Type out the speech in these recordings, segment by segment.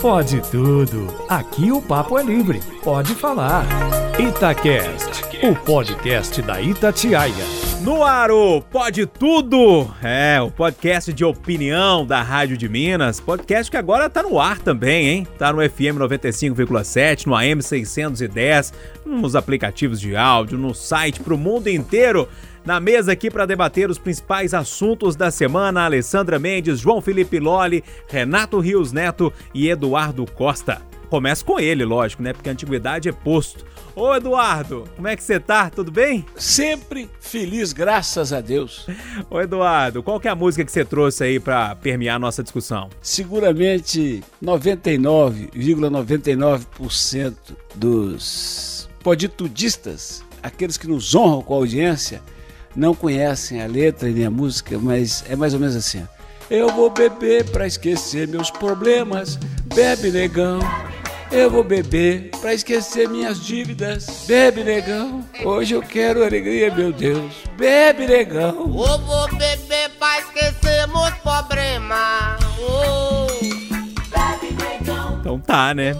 Pode tudo. Aqui o papo é livre. Pode falar. Itacast, o podcast da Itatiaia. No ar o Pode Tudo, é, o podcast de opinião da Rádio de Minas, podcast que agora tá no ar também, hein? Tá no FM 95,7, no AM 610, nos aplicativos de áudio, no site pro mundo inteiro. Na mesa aqui para debater os principais assuntos da semana, Alessandra Mendes, João Felipe Lolli, Renato Rios Neto e Eduardo Costa. Começa com ele, lógico, né? Porque a antiguidade é posto. Ô Eduardo, como é que você tá? Tudo bem? Sempre feliz, graças a Deus. Ô Eduardo, qual que é a música que você trouxe aí para permear a nossa discussão? Seguramente 99,99% ,99 dos poditudistas, aqueles que nos honram com a audiência, não conhecem a letra nem a música, mas é mais ou menos assim. Eu vou beber para esquecer meus problemas, bebe negão. Eu vou beber pra esquecer minhas dívidas. Bebe, negão. Hoje eu quero alegria, meu Deus. Bebe, negão. Eu vou beber pra esquecer meus problemas. Oh. Então tá, né?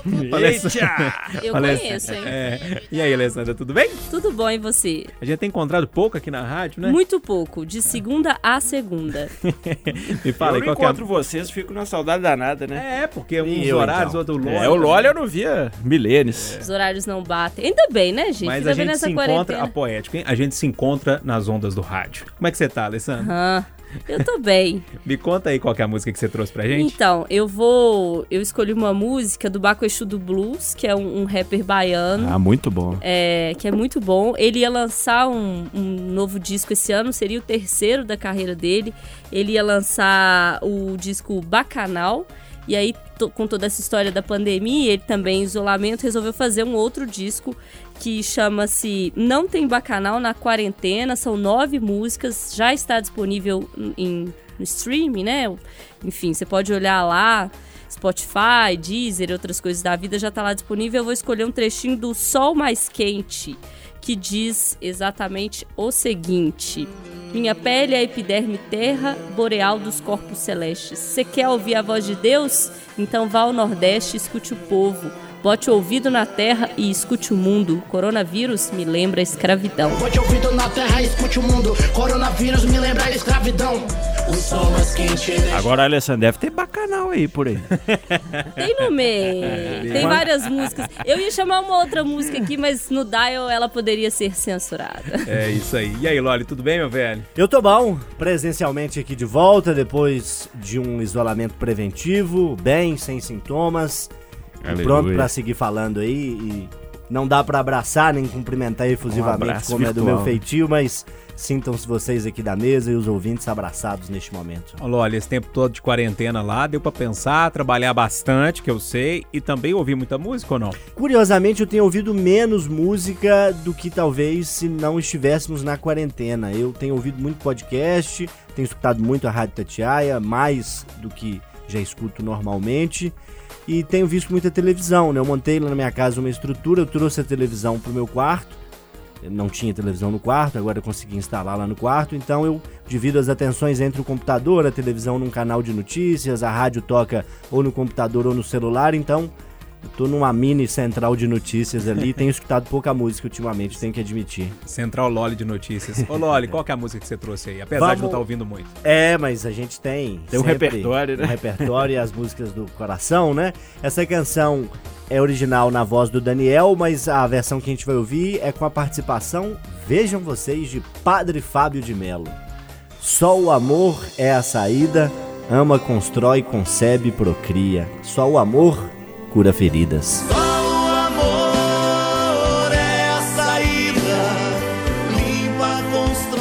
Eu conheço, hein? É. E aí, Alessandra, tudo bem? Tudo bom, e você? A gente tem encontrado pouco aqui na rádio, né? Muito pouco, de segunda a segunda. Me fala eu aí, qual é encontro vocês, fico na saudade danada, né? É, porque uns eu, horários, então. outro. É, o Loli eu não via milênios. É. Os horários não batem. Ainda bem, né, gente? Mas Ainda a gente se quarentena. encontra, a poética, hein? A gente se encontra nas ondas do rádio. Como é que você tá, Alessandra? Aham. Eu tô bem. Me conta aí qual é a música que você trouxe pra gente. Então, eu vou. Eu escolhi uma música do Baco Exu do Blues, que é um, um, rapper baiano. Ah, muito bom. É, que é muito bom. Ele ia lançar um, um novo disco esse ano, seria o terceiro da carreira dele. Ele ia lançar o disco Bacanal. E aí, com toda essa história da pandemia, ele também em isolamento, resolveu fazer um outro disco que chama-se Não Tem Bacanal na Quarentena. São nove músicas, já está disponível em, streaming, né? Enfim, você pode olhar lá. Spotify, Deezer outras coisas da vida já está lá disponível. Eu vou escolher um trechinho do Sol Mais Quente, que diz exatamente o seguinte: Minha pele é a epiderme terra boreal dos corpos celestes. Você quer ouvir a voz de Deus? Então vá ao Nordeste e escute o povo. Bote o ouvido na terra e escute o mundo. Coronavírus me lembra a escravidão. Bote o ouvido na terra e escute o mundo. Coronavírus me lembra a escravidão. O sol mais quente. Agora, Alessandro, deve ter bacanal aí por aí. Tem no meio. Tem várias músicas. Eu ia chamar uma outra música aqui, mas no Dial ela poderia ser censurada. É isso aí. E aí, Loli, tudo bem, meu velho? Eu tô bom. Presencialmente aqui de volta, depois de um isolamento preventivo, bem, sem sintomas. Aleluia. pronto para seguir falando aí e não dá para abraçar nem cumprimentar efusivamente um como virtual. é do meu feitio, mas sintam-se vocês aqui da mesa e os ouvintes abraçados neste momento. Olha, esse tempo todo de quarentena lá, deu para pensar, trabalhar bastante, que eu sei, e também ouvir muita música ou não? Curiosamente, eu tenho ouvido menos música do que talvez se não estivéssemos na quarentena. Eu tenho ouvido muito podcast, tenho escutado muito a Rádio Tatiaia, mais do que já escuto normalmente e tenho visto muita televisão, né? Eu montei lá na minha casa uma estrutura, eu trouxe a televisão pro meu quarto. Eu não tinha televisão no quarto, agora eu consegui instalar lá no quarto, então eu divido as atenções entre o computador, a televisão num canal de notícias, a rádio toca ou no computador ou no celular, então eu tô numa mini central de notícias ali, tenho escutado pouca música ultimamente, tenho que admitir. Central Loli de notícias. Ô Loli, qual que é a música que você trouxe aí? Apesar Vamos... de não estar tá ouvindo muito. É, mas a gente tem. Tem um repertório, né? Um repertório e as músicas do coração, né? Essa canção é original na voz do Daniel, mas a versão que a gente vai ouvir é com a participação, vejam vocês, de Padre Fábio de Melo. Só o amor é a saída, ama, constrói, concebe, procria. Só o amor cura feridas. É.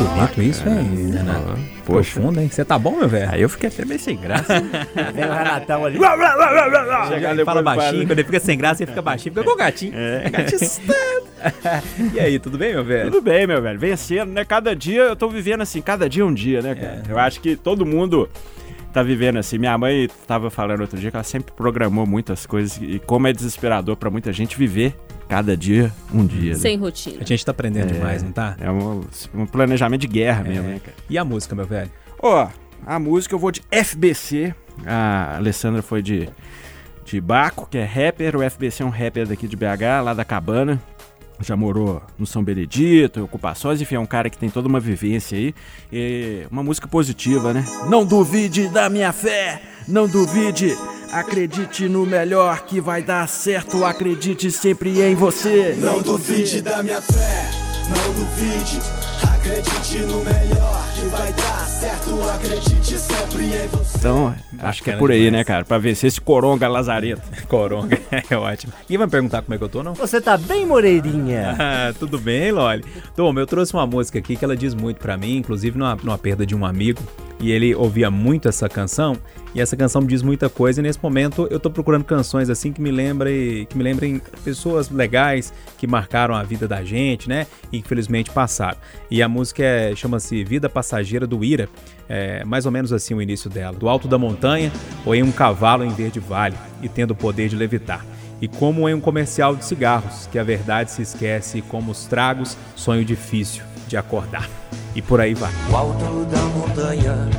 Bonito isso, hein, Renato? Poxa. Profundo, hein? Você tá bom, meu velho? Aí eu fiquei até meio sem graça. Vem o Renatão ali. Chega ele fala baixinho, quando ele fica sem graça, ele fica baixinho, fica com o gatinho. É. Gatinho E aí, tudo bem, meu velho? Tudo bem, meu velho. Vencendo, né? Cada dia eu tô vivendo assim, cada dia um dia, né, cara? É. Eu acho que todo mundo tá vivendo assim. Minha mãe tava falando outro dia que ela sempre programou muitas coisas e como é desesperador para muita gente viver cada dia um dia. Sem né? rotina. A gente tá aprendendo é, demais, não tá? É um, um planejamento de guerra é. mesmo, né, cara? E a música, meu velho? Ó, oh, a música eu vou de FBC. A Alessandra foi de de Baco, que é rapper. O FBC é um rapper daqui de BH, lá da Cabana. Já morou no São Benedito, Ocupações, enfim, é um cara que tem toda uma vivência aí. E uma música positiva, né? Não duvide da minha fé, não duvide. Acredite no melhor que vai dar certo, acredite sempre em você. Não duvide da minha fé, não duvide. Acredite no melhor que vai dar certo, acredite sempre em você. Então, acho que é por aí, né, cara? Pra vencer esse coronga lazareta. Coronga, é ótimo. Ninguém vai me perguntar como é que eu tô, não? Você tá bem, Moreirinha? Ah, tudo bem, Loli? Tom, eu trouxe uma música aqui que ela diz muito pra mim, inclusive numa, numa perda de um amigo, e ele ouvia muito essa canção, e essa canção me diz muita coisa, e nesse momento eu tô procurando canções assim que me lembrem, que me lembrem pessoas legais que marcaram a vida da gente, né? E infelizmente passaram. E a música é, chama-se Vida Passageira do Ira, é mais ou menos assim o início dela. Do alto da montanha, ou em um cavalo em verde vale, e tendo o poder de levitar. E como em um comercial de cigarros, que a verdade se esquece, como os tragos, sonho difícil de acordar. E por aí vai. O alto da montanha,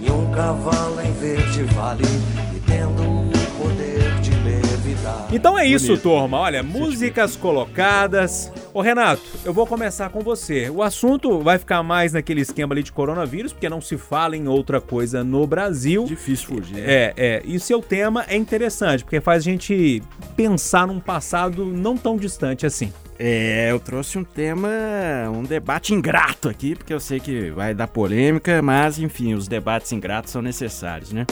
em um cavalo em verde vale, e tendo o poder de levitar. Então é isso, turma. Olha, músicas colocadas. Ô Renato, eu vou começar com você. O assunto vai ficar mais naquele esquema ali de coronavírus, porque não se fala em outra coisa no Brasil. Difícil fugir. É, é. E o seu tema é interessante, porque faz a gente pensar num passado não tão distante assim. É, eu trouxe um tema, um debate ingrato aqui, porque eu sei que vai dar polêmica, mas enfim, os debates ingratos são necessários, né?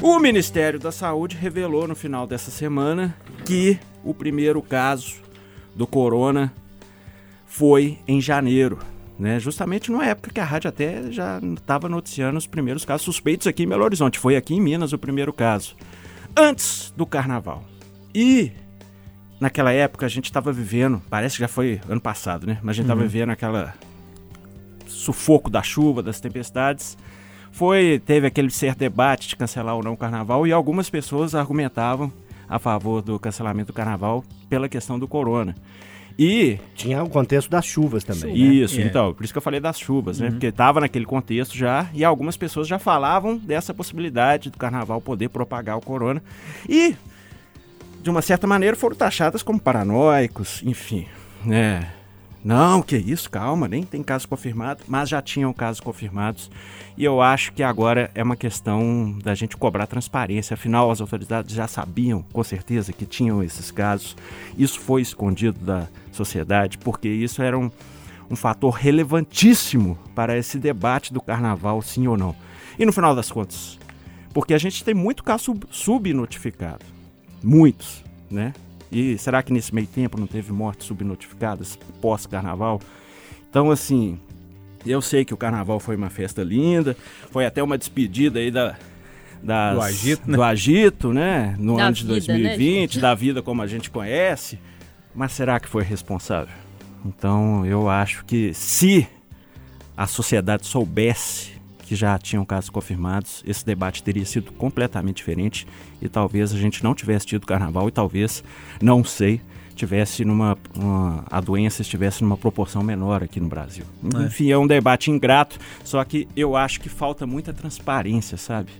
O Ministério da Saúde revelou no final dessa semana que o primeiro caso do corona foi em janeiro, né? Justamente numa época que a rádio até já estava noticiando os primeiros casos suspeitos aqui em Belo Horizonte. Foi aqui em Minas o primeiro caso, antes do carnaval. E naquela época a gente estava vivendo, parece que já foi ano passado, né? Mas a gente estava vivendo aquela sufoco da chuva, das tempestades. Foi, teve aquele certo debate de cancelar ou não o carnaval e algumas pessoas argumentavam a favor do cancelamento do carnaval pela questão do corona. E Tinha o contexto das chuvas também. né? isso, É. então, por isso que eu falei das chuvas, né? Porque estava naquele contexto já e algumas pessoas já falavam dessa possibilidade do carnaval poder propagar o corona. E, de uma certa maneira, foram taxadas como paranoicos, enfim, né? Não, que isso, calma, nem tem caso confirmado, mas já tinham casos confirmados. E eu acho que agora é uma questão da gente cobrar transparência. Afinal, as autoridades já sabiam, com certeza, que tinham esses casos. Isso foi escondido da sociedade, porque isso era um, um fator relevantíssimo para esse debate do carnaval, sim ou não. E no final das contas, porque a gente tem muito caso sub- subnotificado. Muitos, né? E será que nesse meio tempo não teve mortes subnotificadas pós-carnaval? Então, assim, eu sei que o carnaval foi uma festa linda, foi até uma despedida aí da. das- Do agito, né? do agito, né? No Da ano de vida, né, 2020, da vida como a gente conhece. Mas será que foi responsável? Então, eu acho que se a sociedade soubesse que já tinham casos confirmados, esse debate teria sido completamente diferente e talvez a gente não tivesse tido carnaval e talvez, não sei, tivesse numa uma- a doença estivesse numa proporção menor aqui no Brasil. Enfim, é um debate ingrato, só que eu acho que falta muita transparência, sabe?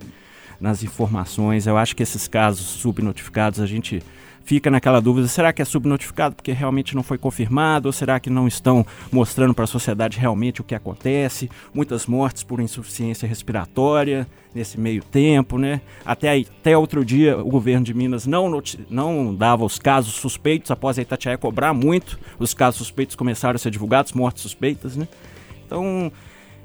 Nas informações. Eu acho que esses casos subnotificados a gente fica naquela dúvida, será que é subnotificado porque realmente não foi confirmado ou será que não estão mostrando para a sociedade realmente o que acontece? Muitas mortes por insuficiência respiratória nesse meio tempo, né? Até, aí- até outro dia o governo de Minas não, não dava os casos suspeitos após a Itatiaia cobrar muito. Os casos suspeitos começaram a ser divulgados, mortes suspeitas, né? Então,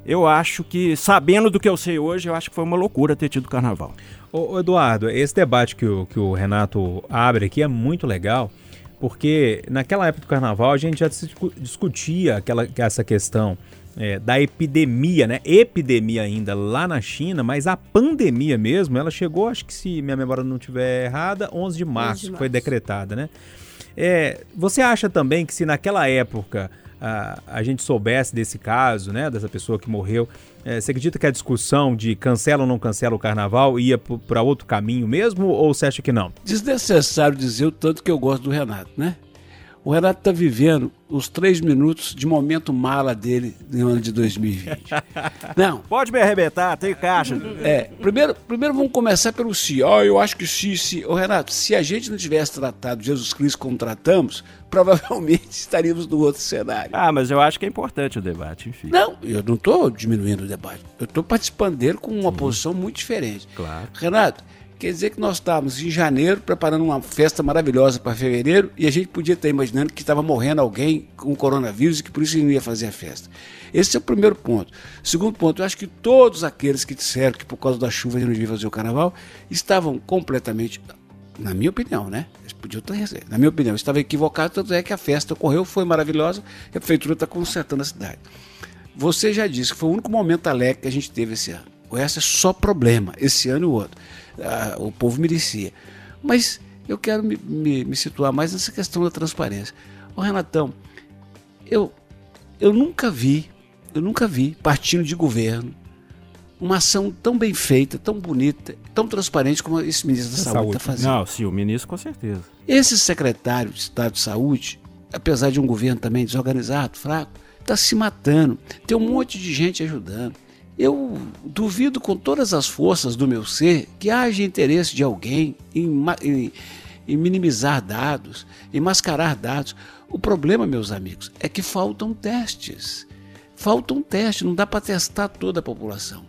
eu acho que, sabendo do que eu sei hoje, eu acho que foi uma loucura ter tido carnaval. Ô, Eduardo, esse debate que o, que o Renato abre aqui é muito legal, porque naquela época do carnaval a gente já discu- discutia aquela, essa questão é, da epidemia, né? Epidemia ainda lá na China, mas a pandemia mesmo, ela chegou, acho que se minha memória não estiver errada, 11 de março, de foi março. decretada, né? É, você acha também que se naquela época a, gente soubesse desse caso, né, dessa pessoa que morreu, é, você acredita que a discussão de cancela ou não cancela o carnaval ia para outro caminho mesmo ou você acha que não? Desnecessário dizer o tanto que eu gosto do Renato, né? O Renato está vivendo os três minutos de momento mala dele no ano de 2020. Não. Pode me arrebentar, tem caixa. É, primeiro, primeiro vamos começar pelo se. Ó, eu acho que se, se. Ô, Renato, se a gente não tivesse tratado Jesus Cristo como tratamos, provavelmente estaríamos no outro cenário. Ah, mas eu acho que é importante o debate, enfim. Não, eu não estou diminuindo o debate. Eu estou participando dele com uma posição muito diferente. Claro. Renato, quer dizer que nós estávamos em janeiro preparando uma festa maravilhosa para fevereiro e a gente podia estar imaginando que estava morrendo alguém com coronavírus e que por isso não ia fazer a festa. Esse é o primeiro ponto. Segundo ponto, eu acho que todos aqueles que disseram que por causa da chuva gente não devia fazer o carnaval estavam completamente, na minha opinião, né? Eles podiam estar, na minha opinião, estavam equivocados, tanto é que a festa ocorreu, foi maravilhosa e a prefeitura está consertando a cidade. Você já disse que foi o único momento alegre que a gente teve esse ano. O resto é só problema, esse ano e o outro. Ah, o povo merecia. Mas eu quero me, me, me, situar mais nessa questão da transparência. Ô Renatão, eu, eu nunca vi, eu nunca vi partindo de governo uma ação tão bem feita, tão bonita, tão transparente como esse ministro da Saúde está fazendo. Não, sim, o ministro com certeza. Esse secretário de Estado de Saúde, apesar de um governo também desorganizado, fraco, está se matando. Tem um monte de gente ajudando. Eu duvido com todas as forças do meu ser que haja interesse de alguém em, em, em, minimizar dados, em mascarar dados. O problema, meus amigos, é que faltam testes. Faltam testes, não dá para testar toda a população.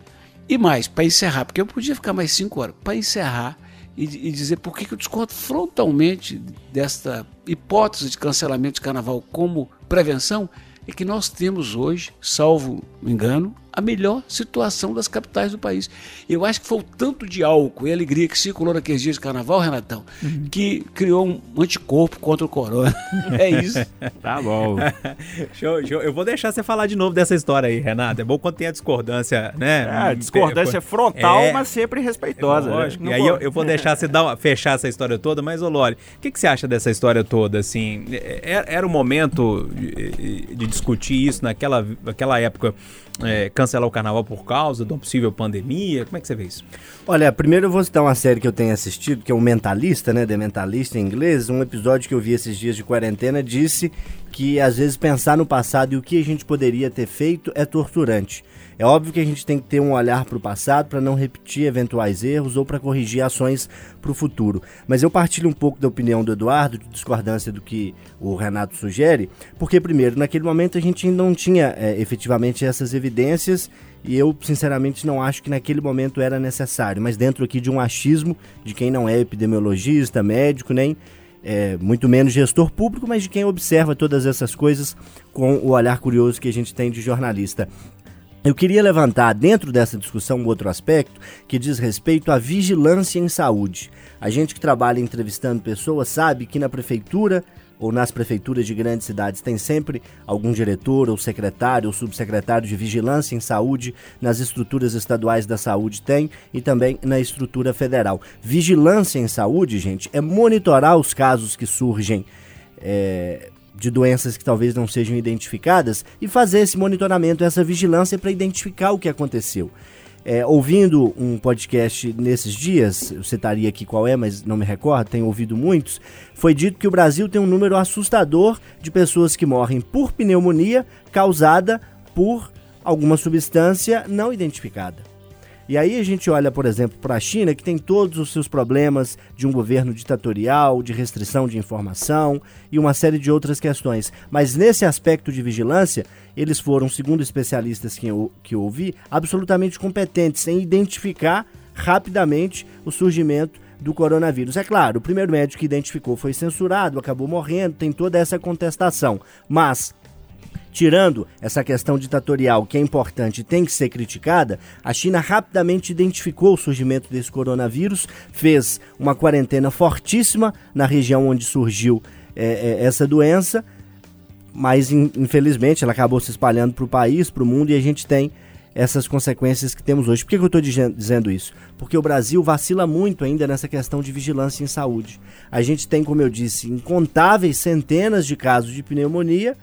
E mais, para encerrar, porque eu podia ficar mais cinco horas, para encerrar e, e, dizer por que eu discordo frontalmente desta hipótese de cancelamento de carnaval como prevenção, é que nós temos hoje, salvo engano, a melhor situação das capitais do país. Eu acho que foi o tanto de álcool e alegria que circulou naqueles dias de carnaval, Renatão, uhum. que criou um anticorpo contra o corona. é isso. tá bom. show, show. Eu vou deixar você falar de novo dessa história aí, Renato. É bom quando tem a discordância, né? É, discordância é, frontal, é, mas sempre respeitosa. É lógico. Né? E aí eu, eu, vou deixar você dar uma, fechar essa história toda, mas, ô Lore, o que, que você acha dessa história toda? Assim, era, era o momento de, de discutir isso naquela, naquela época é, cancelar o carnaval por causa de uma possível pandemia? Como é que você vê isso? Olha, primeiro eu vou citar uma série que eu tenho assistido, que é o Mentalista, né? The Mentalista em inglês. Um episódio que eu vi esses dias de quarentena disse que às vezes pensar no passado e o que a gente poderia ter feito é torturante. É óbvio que a gente tem que ter um olhar para o passado para não repetir eventuais erros ou para corrigir ações para o futuro. Mas eu partilho um pouco da opinião do Eduardo, de discordância do que o Renato sugere, porque, primeiro, naquele momento a gente ainda não tinha é, efetivamente essas evidências e eu, sinceramente, não acho que naquele momento era necessário, mas dentro aqui de um achismo de quem não é epidemiologista, médico, nem é, muito menos gestor público, mas de quem observa todas essas coisas com o olhar curioso que a gente tem de jornalista. Eu queria levantar dentro dessa discussão um outro aspecto que diz respeito à vigilância em saúde. A gente que trabalha entrevistando pessoas sabe que na prefeitura ou nas prefeituras de grandes cidades tem sempre algum diretor ou secretário ou subsecretário de vigilância em saúde, nas estruturas estaduais da saúde tem e também na estrutura federal. Vigilância em saúde, gente, é monitorar os casos que surgem é, de doenças que talvez não sejam identificadas e fazer esse monitoramento, essa vigilância para identificar o que aconteceu. É, ouvindo um podcast nesses dias, eu citaria aqui qual é, mas não me recordo, tenho ouvido muitos, foi dito que o Brasil tem um número assustador de pessoas que morrem por pneumonia causada por alguma substância não identificada. E aí a gente olha, por exemplo, para a China, que tem todos os seus problemas de um governo ditatorial, de restrição de informação e uma série de outras questões. Mas nesse aspecto de vigilância, eles foram, segundo especialistas que eu, que eu ouvi, absolutamente competentes em identificar rapidamente o surgimento do coronavírus. É claro, o primeiro médico que identificou foi censurado, acabou morrendo, tem toda essa contestação. Mas Tirando essa questão ditatorial que é importante e tem que ser criticada, a China rapidamente identificou o surgimento desse coronavírus, fez uma quarentena fortíssima na região onde surgiu é, é, essa doença, mas in, infelizmente ela acabou se espalhando para o país, para o mundo e a gente tem essas consequências que temos hoje. Por que, que eu estou dizendo isso? Porque o Brasil vacila muito ainda nessa questão de vigilância em saúde. A gente tem, como eu disse, incontáveis centenas de casos de pneumonia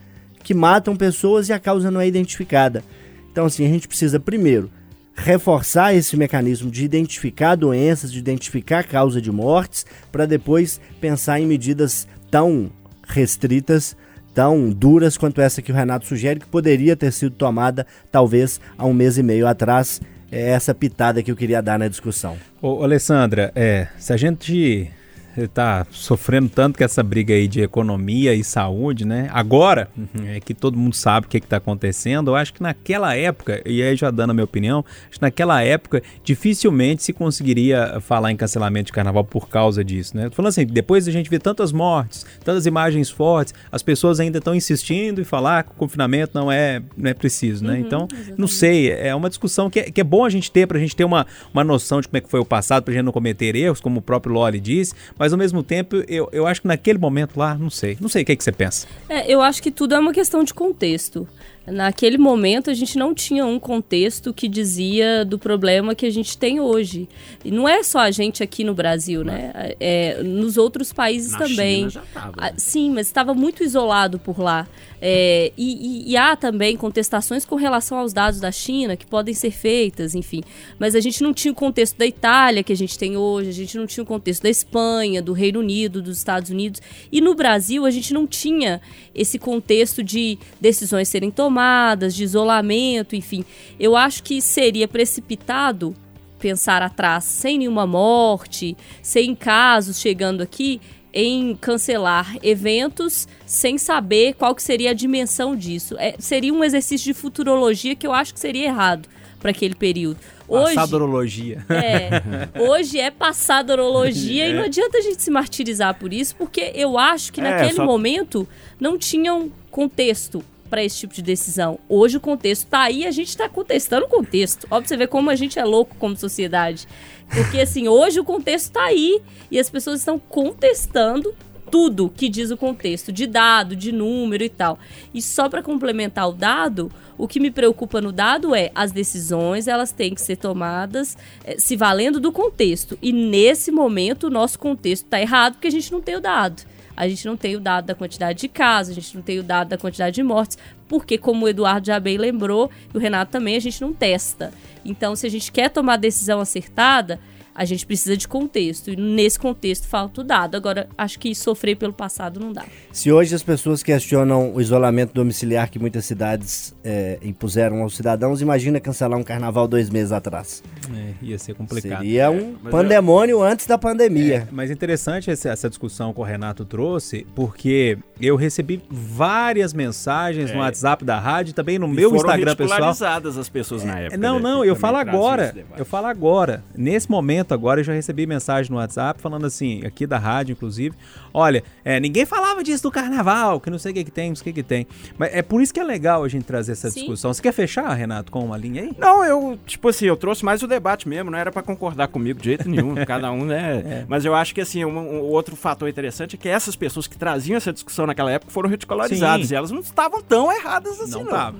que matam pessoas e a causa não é identificada. Então, assim, a gente precisa, primeiro, reforçar esse mecanismo de identificar doenças, de identificar a causa de mortes, para depois pensar em medidas tão restritas, tão duras quanto essa que o Renato sugere, que poderia ter sido tomada talvez há um mês e meio atrás. É essa pitada que eu queria dar na discussão. Ô, Alessandra, é, se a gente está sofrendo tanto com essa briga aí de economia e saúde, né? Agora é que todo mundo sabe o que está acontecendo. Eu acho que naquela época, e aí já dando a minha opinião, acho que naquela época dificilmente se conseguiria falar em cancelamento de carnaval por causa disso, né? Tô falando assim, depois a gente vê tantas mortes, tantas imagens fortes, as pessoas ainda estão insistindo em falar que o confinamento não é, não é preciso, né? Uhum, então, exatamente. não sei, é uma discussão que é, que é bom a gente ter, para a gente ter uma, uma noção de como é que foi o passado, para a gente não cometer erros, como o próprio Loli disse, mas ao mesmo tempo eu, eu acho que naquele momento lá, não sei, não sei o que, é que você pensa. É, eu acho que tudo é uma questão de contexto. Naquele momento a gente não tinha um contexto que dizia do problema que a gente tem hoje. E não é só a gente aqui no Brasil, né? É, nos outros países também. Tava, Ah, né? Sim, mas estava muito isolado por lá. É, e, e- e há também contestações com relação aos dados da China que podem ser feitas, enfim. Mas a gente não tinha o contexto da Itália que a gente tem hoje, a gente não tinha o contexto da Espanha, do Reino Unido, dos Estados Unidos. E no Brasil a gente não tinha esse contexto de decisões serem tomadas, de isolamento, enfim. Eu acho que seria precipitado pensar atrás sem nenhuma morte, sem casos chegando aqui, em cancelar eventos sem saber qual que seria a dimensão disso. É, seria um exercício de futurologia que eu acho que seria errado para aquele período. Hoje, Passadorologia. é, hoje é passadorologia e não adianta a gente se martirizar por isso, porque eu acho que É, naquele só- momento não tinha um contexto para esse tipo de decisão. Hoje o contexto tá aí, a gente tá contestando o contexto. Ó, você ver como a gente é louco como sociedade. Porque assim, hoje o contexto tá aí e as pessoas estão contestando tudo que diz o contexto, de dado, de número e tal. E só para complementar o dado, o que me preocupa no dado é as decisões, elas têm que ser tomadas eh, se valendo do contexto. E nesse momento o nosso contexto está errado porque a gente não tem o dado. A gente não tem o dado da quantidade de casos, a gente não tem o dado da quantidade de mortes, porque, como o Eduardo já bem lembrou, e o Renato também, a gente não testa. Então, se a gente quer tomar decisão acertada, a gente precisa de contexto. E nesse contexto falta o dado. Agora, acho que sofrer pelo passado não dá. Se hoje as pessoas questionam o isolamento domiciliar que muitas cidades eh, impuseram aos cidadãos, imagina cancelar um carnaval dois meses atrás. É, ia ser complicado. Seria um mas pandemônio antes da pandemia. Mas interessante essa, essa discussão que o Renato trouxe, porque eu recebi várias mensagens no WhatsApp da rádio e também no É. E meu foram Instagram pessoal. as pessoas na época. Não, né, não, eu falo agora. Eu falo agora. Nesse momento agora eu já recebi mensagem no WhatsApp falando assim, aqui da rádio inclusive, olha, é, ninguém falava disso do carnaval, que não sei o que que tem, não sei o que que tem. Mas é por isso que é legal a gente trazer essa Sim. discussão. Você quer fechar, Renato, com uma linha aí? Não, eu, tipo assim, eu trouxe mais o debate mesmo, não era pra concordar comigo de jeito nenhum, cada um, né? Mas eu acho que, assim, um, um outro fator interessante é que essas pessoas que traziam essa discussão naquela época foram ridicularizadas Sim. e elas não estavam tão erradas assim, não. não tá.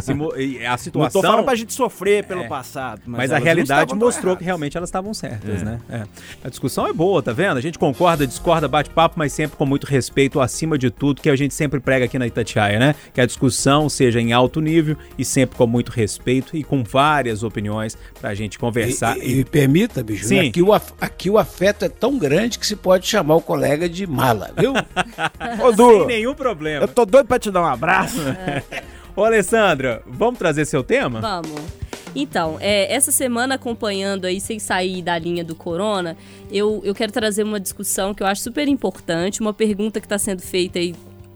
Se- se e a Não situação tô falando pra gente sofrer pelo É. passado, mas, Mas, a elas não realidade mostrou que realmente elas estavam certas, né? É. A discussão é boa, tá vendo? A gente concorda, discorda, bate papo, mas sempre com muito respeito acima de tudo, que a gente sempre prega aqui na Itatiaia, né? Que a discussão seja em alto nível e sempre com muito respeito e com várias opiniões pra gente conversar. E, e me permita, bicho, Sim. né, aqui, o, af- aqui o afeto é tão grande que se pode chamar o colega de mala, viu? Ô, Sem Du, nenhum problema. eu tô doido pra te dar um abraço. Ô, Alessandra, vamos trazer seu tema? Vamos. Então, é, essa semana acompanhando aí, sem sair da linha do corona, eu, eu quero trazer uma discussão que eu acho super importante, uma pergunta que está sendo feita aí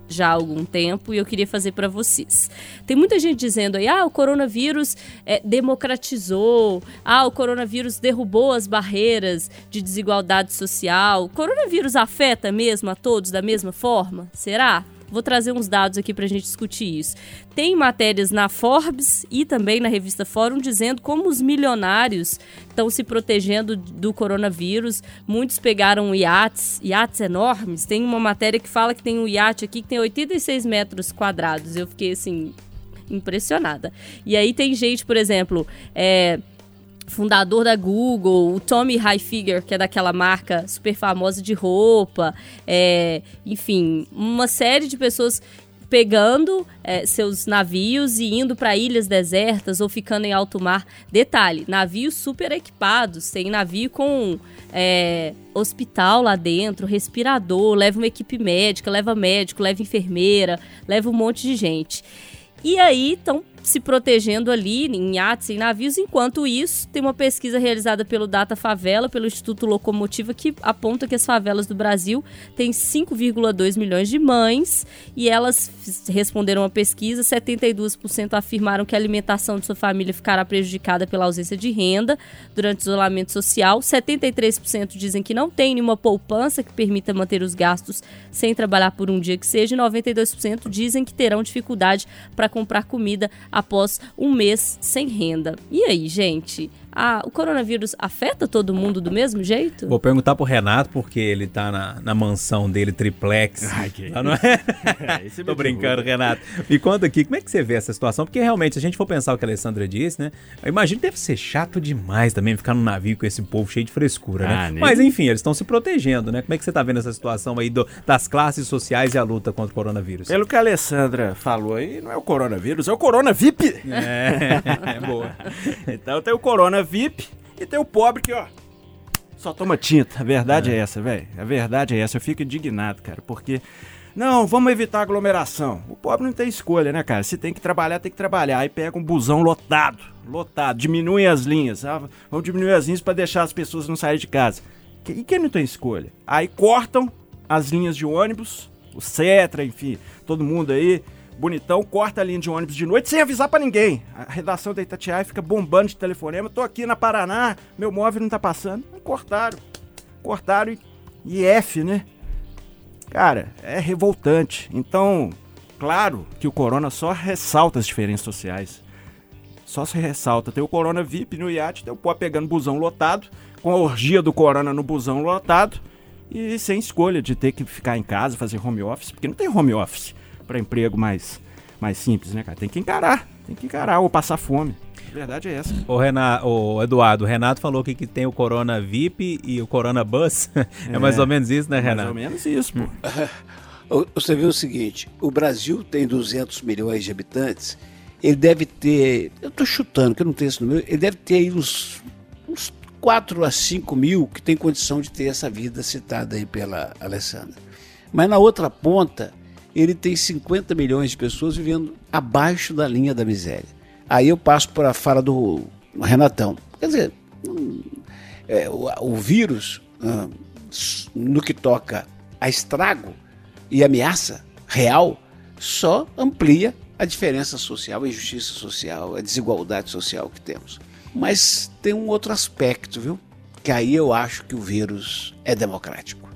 já há algum tempo e eu queria fazer para vocês. Tem muita gente dizendo aí, ah, o coronavírus é, democratizou, ah, o coronavírus derrubou as barreiras de desigualdade social. O coronavírus afeta mesmo a todos da mesma forma? Será? Vou trazer uns dados aqui para a gente discutir isso. Tem matérias na Forbes e também na revista Fórum dizendo como os milionários estão se protegendo do coronavírus. Muitos pegaram iates, iates enormes. Tem uma matéria que fala que tem um iate aqui que tem 86 metros quadrados. Eu fiquei assim impressionada. E aí tem gente, por exemplo, é, fundador da Google, o Tommy Hilfiger, que é daquela marca super famosa de roupa, é, enfim, uma série de pessoas pegando é, seus navios e indo para ilhas desertas ou ficando em alto mar. Detalhe: navios super equipados, tem navio com é, hospital lá dentro, respirador, leva uma equipe médica, leva médico, leva enfermeira, leva um monte de gente. E aí estão se protegendo ali em iates, em navios. Enquanto isso, tem uma pesquisa realizada pelo Data Favela, pelo Instituto Locomotiva, que aponta que as favelas do Brasil têm 5,2 milhões de mães e elas responderam a pesquisa. 72% afirmaram que a alimentação de sua família ficará prejudicada pela ausência de renda durante o isolamento social. 73% dizem que não tem nenhuma poupança que permita manter os gastos sem trabalhar por um dia que seja. E 92% dizem que terão dificuldade para comprar comida após um mês sem renda. E aí, gente? Ah, o coronavírus afeta todo mundo do mesmo jeito? Vou perguntar pro Renato, porque ele tá na, na mansão dele, triplex. Ai, que... Lá, não é? é Tô brincando, Renato. Me conta aqui, como é que você vê essa situação? Porque realmente, se a gente for pensar o que a Alessandra disse, né? Eu imagino que deve ser chato demais também ficar no navio com esse povo cheio de frescura, né? ah, né? Nem... Mas enfim, eles estão se protegendo, né? Como é que você tá vendo essa situação aí do, das classes sociais e a luta contra o coronavírus? Pelo que a Alessandra falou aí, não é o coronavírus, é o Corona VIP. É, é boa. então tem o Corona VIP e tem o pobre que, ó, só toma tinta. A verdade é, é essa, velho. A verdade é essa. Eu fico indignado, cara, porque. Não, vamos evitar aglomeração. O pobre não tem escolha, né, cara? Se tem que trabalhar, tem que trabalhar. Aí pega um busão lotado, lotado, diminui as linhas. Ah, vamos diminuir as linhas para deixar as pessoas não saírem de casa. E quem não tem escolha? Aí cortam as linhas de ônibus, o Cetra, enfim, todo mundo aí bonitão, corta a linha de ônibus de noite sem avisar para ninguém. A redação da Itatiaia fica bombando de telefonema. Tô aqui na Paraná, meu móvel não tá passando. Cortaram. Cortaram e, e F, né? Cara, é revoltante. Então, claro que o corona só ressalta as diferenças sociais. Só se ressalta. Tem o corona VIP no iate, tem o pó pegando busão lotado, com a orgia do corona no busão lotado e sem escolha de ter que ficar em casa, fazer home office, porque não tem home office para emprego mais, mais simples, né, cara? Tem que encarar, tem que encarar ou passar fome. A verdade é essa. O, Renato, o Eduardo, o Renato falou que, que tem o Corona VIP e o Corona Bus. É, é mais ou menos isso, né, Renato? Mais ou menos isso, pô. Você vê o seguinte, o Brasil tem 200 milhões de habitantes, ele deve ter, eu estou chutando, que eu não tenho esse número, ele deve ter aí uns, uns 4 a 5 mil que tem condição de ter essa vida citada aí pela Alessandra. Mas na outra ponta, ele tem 50 milhões de pessoas vivendo abaixo da linha da miséria. Aí eu passo para a fala do Renatão. Quer dizer, hum, é, o, o, vírus, no que toca a estrago e ameaça real, só amplia a diferença social, a injustiça social, a desigualdade social que temos. Mas tem um outro aspecto, viu? Que aí eu acho que o vírus é democrático.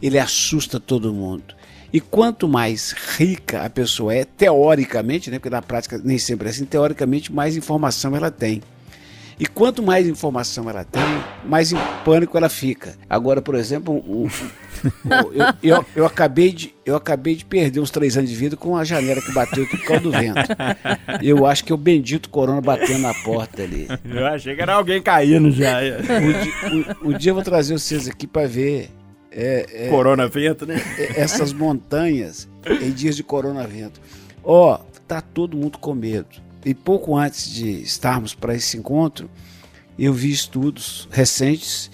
Ele assusta todo mundo. E quanto mais rica a pessoa é, teoricamente, né, porque na prática nem sempre é assim, teoricamente mais informação ela tem. E quanto mais informação ela tem, mais em pânico ela fica. Agora, por exemplo, um, um, eu, eu, eu, acabei de, eu acabei de perder uns três anos de vida com a janela que bateu aqui por causa do vento. Eu acho que é o bendito corona batendo na porta ali. Eu achei que era alguém caindo já. O, o, o dia eu vou trazer vocês aqui para ver é, é, coronavento, né? É, essas montanhas em dias de coronavento. Ó, oh, tá todo mundo com medo. E pouco antes de estarmos para esse encontro, eu vi estudos recentes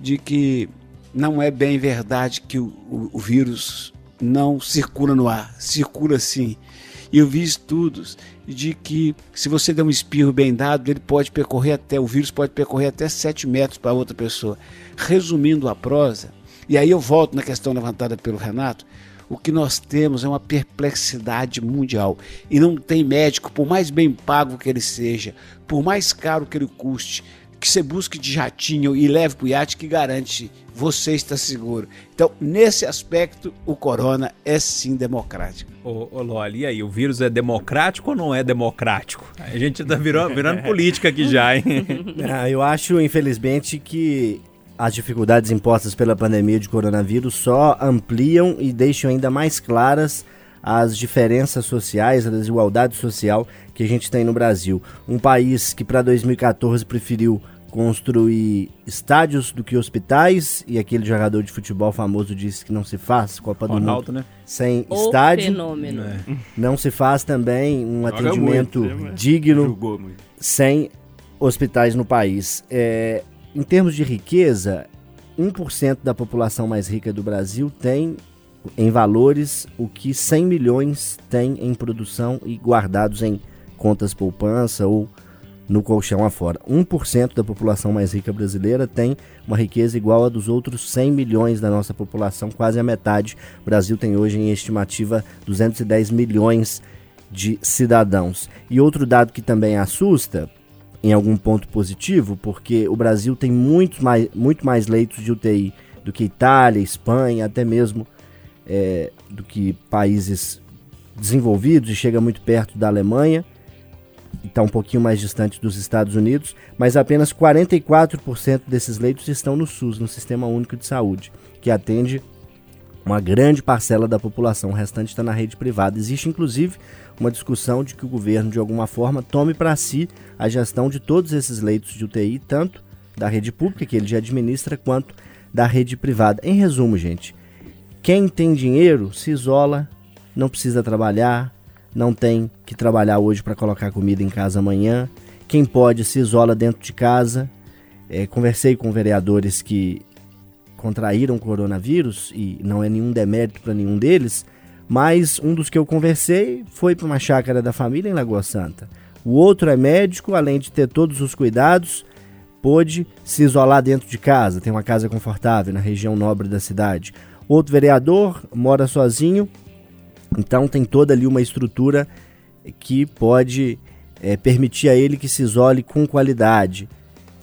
de que não é bem verdade que o, o, o vírus não circula no ar, circula sim. E eu vi estudos de que se você der um espirro bem dado, ele pode percorrer até, o vírus pode percorrer até 7 metros para outra pessoa. Resumindo a prosa, e aí eu volto na questão levantada pelo Renato. O que nós temos é uma perplexidade mundial. E não tem médico, por mais bem pago que ele seja, por mais caro que ele custe, que você busque de jatinho e leve para o iate que garante você está seguro. Então, nesse aspecto, o corona é sim democrático. Ô, ô Loli, e aí, o vírus é democrático ou não é democrático? A gente está virando, política aqui já, hein? Ah, eu acho, infelizmente, que as dificuldades impostas pela pandemia de coronavírus só ampliam e deixam ainda mais claras as diferenças sociais, a desigualdade social que a gente tem no Brasil. Um país que para 2014 preferiu construir estádios do que hospitais, e aquele jogador de futebol famoso disse que não se faz Copa Ronaldo, do Mundo né? sem O estádio. fenômeno. É. Não se faz também um Joga atendimento muito, né, mas digno muito. sem hospitais no país. É, em termos de riqueza, 1% da população mais rica do Brasil tem em valores o que 100 milhões tem em produção e guardados em contas poupança ou no colchão afora. 1% da população mais rica brasileira tem uma riqueza igual a dos outros 100 milhões da nossa população, quase a metade. O Brasil tem hoje em estimativa 210 milhões de cidadãos. E outro dado que também assusta, em algum ponto positivo, porque o Brasil tem muito mais, muito mais leitos de UTI do que Itália, Espanha, até mesmo é, do que países desenvolvidos e chega muito perto da Alemanha está um pouquinho mais distante dos Estados Unidos, mas apenas 44% desses leitos estão no SUS, no Sistema Único de Saúde, que atende uma grande parcela da população, o restante está na rede privada. Existe inclusive uma discussão de que o governo, de alguma forma, tome para si a gestão de todos esses leitos de UTI, tanto da rede pública, que ele já administra, quanto da rede privada. Em resumo, gente, quem tem dinheiro se isola, não precisa trabalhar, não tem que trabalhar hoje para colocar comida em casa amanhã. Quem pode se isola dentro de casa. É, conversei com vereadores que contraíram coronavírus e não é nenhum demérito para nenhum deles, mas um dos que eu conversei foi para uma chácara da família em Lagoa Santa. O outro é médico, além de ter todos os cuidados, pôde se isolar dentro de casa, tem uma casa confortável na região nobre da cidade. Outro vereador mora sozinho, então tem toda ali uma estrutura que pode é, permitir a ele que se isole com qualidade.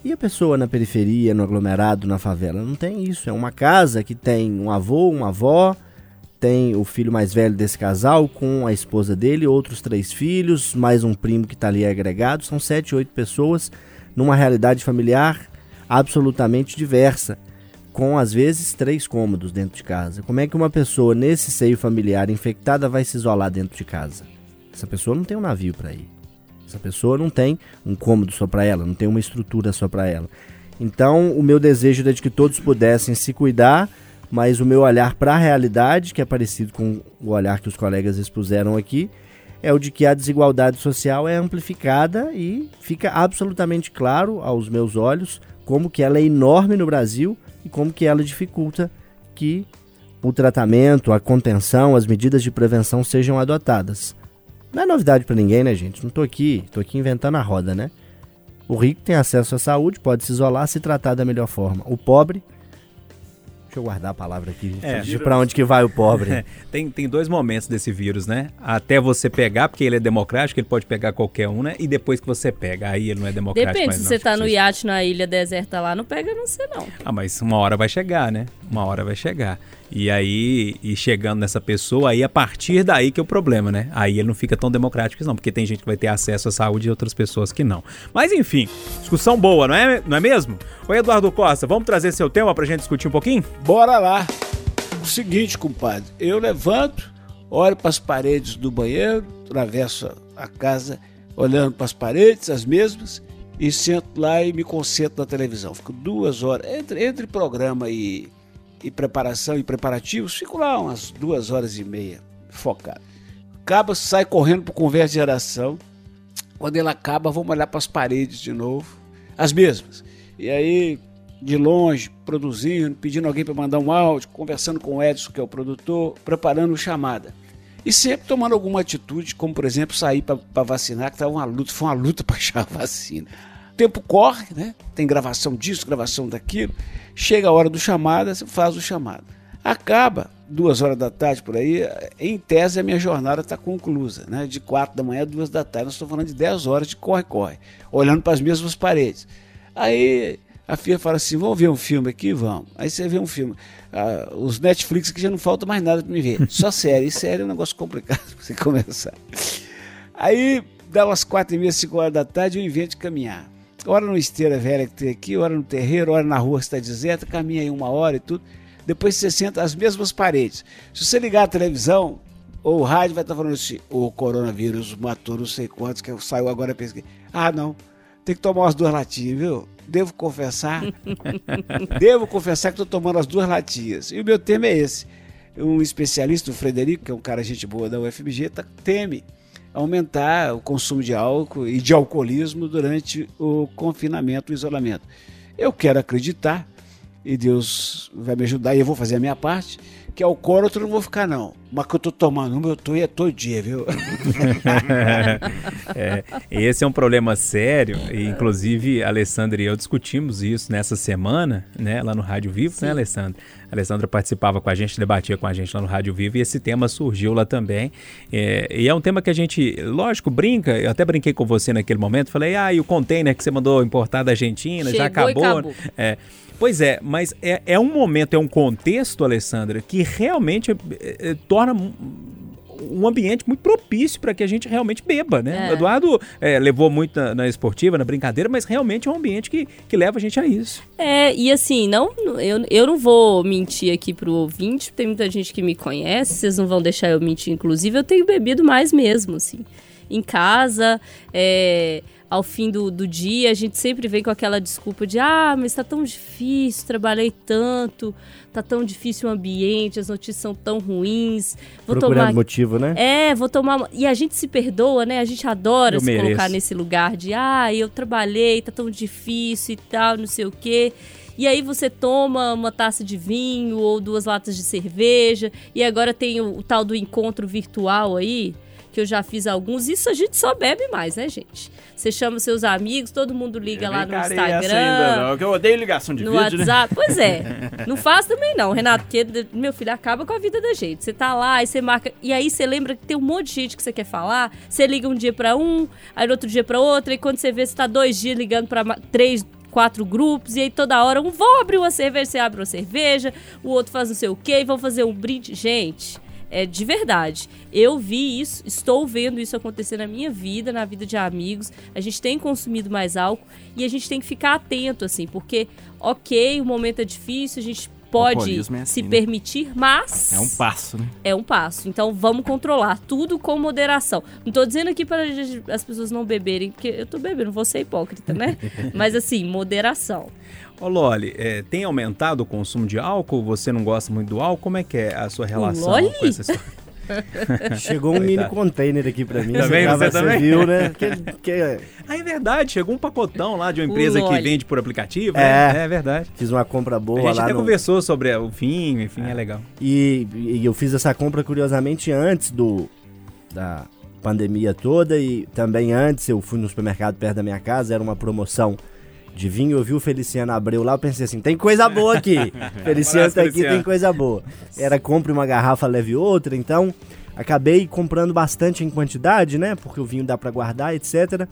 E a pessoa na periferia, no aglomerado, na favela? Não tem isso. É uma casa que tem um avô, uma avó, tem o filho mais velho desse casal com a esposa dele, outros três filhos, mais um primo que está ali agregado. São sete, oito pessoas numa realidade familiar absolutamente diversa, com às vezes três cômodos dentro de casa. Como é que uma pessoa nesse seio familiar infectada vai se isolar dentro de casa? Essa pessoa não tem um navio para ir. Essa pessoa não tem um cômodo só para ela, não tem uma estrutura só para ela. Então, o meu desejo era de que todos pudessem se cuidar, mas o meu olhar para a realidade, que é parecido com o olhar que os colegas expuseram aqui, é o de que a desigualdade social é amplificada e fica absolutamente claro aos meus olhos como que ela é enorme no Brasil e como que ela dificulta que o tratamento, a contenção, as medidas de prevenção sejam adotadas. Não é novidade para ninguém, né, gente? Não tô aqui, tô aqui inventando a roda, né? O rico tem acesso à saúde, pode se isolar, se tratar da melhor forma. O pobre. Deixa eu guardar a palavra aqui, gente. É. de pra onde que vai o pobre. tem, tem dois momentos desse vírus, né? Até você pegar, porque ele é democrático, ele pode pegar qualquer um, né? E depois que você pega, aí ele não é democrático Depende, mais se não. você tá Tipo, no iate na ilha deserta lá, não pega não sei não. Ah, mas uma hora vai chegar, né? Uma hora vai chegar. E aí, e chegando nessa pessoa, aí a partir daí que é o problema, né? Aí ele não fica tão democrático não, porque tem gente que vai ter acesso à saúde e outras pessoas que não. Mas enfim, discussão boa, não é, não é mesmo? Oi, Eduardo Costa, vamos trazer seu tema pra gente discutir um pouquinho? Bora lá. O seguinte, compadre, eu levanto, olho para as paredes do banheiro, atravesso a casa olhando para as paredes, as mesmas, e sento lá e me concentro na televisão. Fico duas horas, entre, entre programa e, e preparação e preparativos, fico lá umas duas horas e meia, focado. Acaba, sai correndo para conversa de geração. Quando ele acaba, vamos olhar para as paredes de novo, as mesmas. E aí de longe, produzindo, pedindo alguém para mandar um áudio, conversando com o Edson, que é o produtor, preparando chamada. E sempre tomando alguma atitude, como por exemplo sair para vacinar, que estava uma luta, foi uma luta para achar a vacina. O tempo corre, né? Tem gravação disso, gravação daquilo. Chega a hora do chamada, você faz o chamado. Acaba, duas horas da tarde por aí, em tese a minha jornada está conclusa, né? De quatro da manhã a duas da tarde. Nós estamos falando de dez horas de corre-corre, olhando para as mesmas paredes. Aí a filha fala assim: vamos ver um filme aqui? Vamos. Aí você vê um filme. Ah, os Netflix que já não falta mais nada para me ver. Só série. E série é um negócio complicado para você começar. Aí dá umas quatro e meia, cinco horas da tarde, eu invento caminhar. Hora no esteira velha que tem aqui, hora no terreiro, hora na rua que está deserta, caminha aí uma hora e tudo. Depois você senta as mesmas paredes. Se você ligar a televisão, ou o rádio vai estar falando assim: o coronavírus matou não sei quantos, que saiu agora pesquisa. Ah, não Tem que tomar umas duas latinhas, viu? Devo confessar. devo confessar que tô tomando as duas latinhas. E o meu tema é esse. Um especialista, o Frederico, que é um cara gente boa da UFMG, tá, teme aumentar o consumo de álcool e de alcoolismo durante o confinamento, o isolamento. Eu quero acreditar, e Deus vai me ajudar, e eu vou fazer a minha parte, que alcoólatra eu não vou ficar, não. Mas que eu tô tomando uma, eu tô é todo dia, viu? É, esse é um problema sério, e inclusive a Alessandra e eu discutimos isso nessa semana, né, lá no Rádio Vivo, né, Alessandra? A Alessandra participava com a gente, debatia com a gente lá no Rádio Vivo, e esse tema surgiu lá também. É, e é um tema que a gente, lógico, brinca, eu até brinquei com você naquele momento, falei, ah, e o container que você mandou importar da Argentina, já Chegou e acabou. acabou. É, Pois é, mas é, é um momento, é um contexto, Alessandra, que realmente é, é, torna um- ambiente muito propício para que a gente realmente beba, né? É. O Eduardo é, levou muito na, na esportiva, na brincadeira, mas realmente é um ambiente que, que leva a gente a isso. É, e assim, não, eu, eu não vou mentir aqui pro ouvinte, tem muita gente que me conhece, vocês não vão deixar eu mentir, inclusive, eu tenho bebido mais mesmo, assim. Em casa, é, ao fim do, do dia, a gente sempre vem com aquela desculpa de ah, mas tá tão difícil, trabalhei tanto, tá tão difícil o ambiente, as notícias são tão ruins, vou Procurando tomar motivo, né? é, vou tomar. E a gente se perdoa, né? A gente adora Eu se mereço. colocar nesse lugar de, ah, eu trabalhei, tá tão difícil e tal, não sei o quê. E aí você toma uma taça de vinho ou duas latas de cerveja. E agora tem o, o tal do encontro virtual aí, que eu já fiz alguns. Isso a gente só bebe mais, né, gente? Você chama seus amigos, todo mundo liga lá no Instagram. ainda não, que eu odeio ligação de No vídeo, né? WhatsApp. Pois é. Não faz também não, Renato, porque meu filho acaba com a vida da gente. Você tá lá e você marca. E aí você lembra que tem um monte de gente que você quer falar. Você liga um dia pra um, aí no outro dia pra outro, e quando você vê, você tá dois dias ligando pra ma- três, quatro grupos, e aí toda hora um vão abrir uma cerveja, você abre uma cerveja, o outro faz não sei o quê, e vão fazer um brinde. Gente. É de verdade. Eu vi isso, estou vendo isso acontecer na minha vida, na vida de amigos. A gente tem consumido mais álcool e a gente tem que ficar atento, assim, porque, ok, o momento é difícil, a gente pode é assim, se né? permitir, mas É um passo, né? é um passo. Então vamos controlar tudo com moderação. Não tô dizendo aqui para as pessoas não beberem, porque eu tô bebendo, não vou ser hipócrita, né? Mas assim, moderação. Ô Loli, é, tem aumentado o consumo de álcool? Você não gosta muito do álcool? Como é que é a sua relação Loli? com essa história? Chegou um mini container aqui pra mim. Também? Você também? viu, né? Que, que- Ah, é verdade, chegou um pacotão lá de uma empresa que vende por aplicativo, É. né? É verdade. fiz uma compra A boa gente lá até no... conversou sobre o vinho, enfim, é, legal. E, e eu fiz essa compra curiosamente antes do da pandemia toda e também antes eu fui no supermercado perto da minha casa, era uma promoção de vinho, eu vi o Feliciano Abreu lá, eu pensei assim, tem coisa boa aqui. Feliciano tá aqui, tem coisa boa. Era compre uma garrafa, leve outra, então acabei comprando bastante em quantidade, né? Porque o vinho dá pra guardar, etc.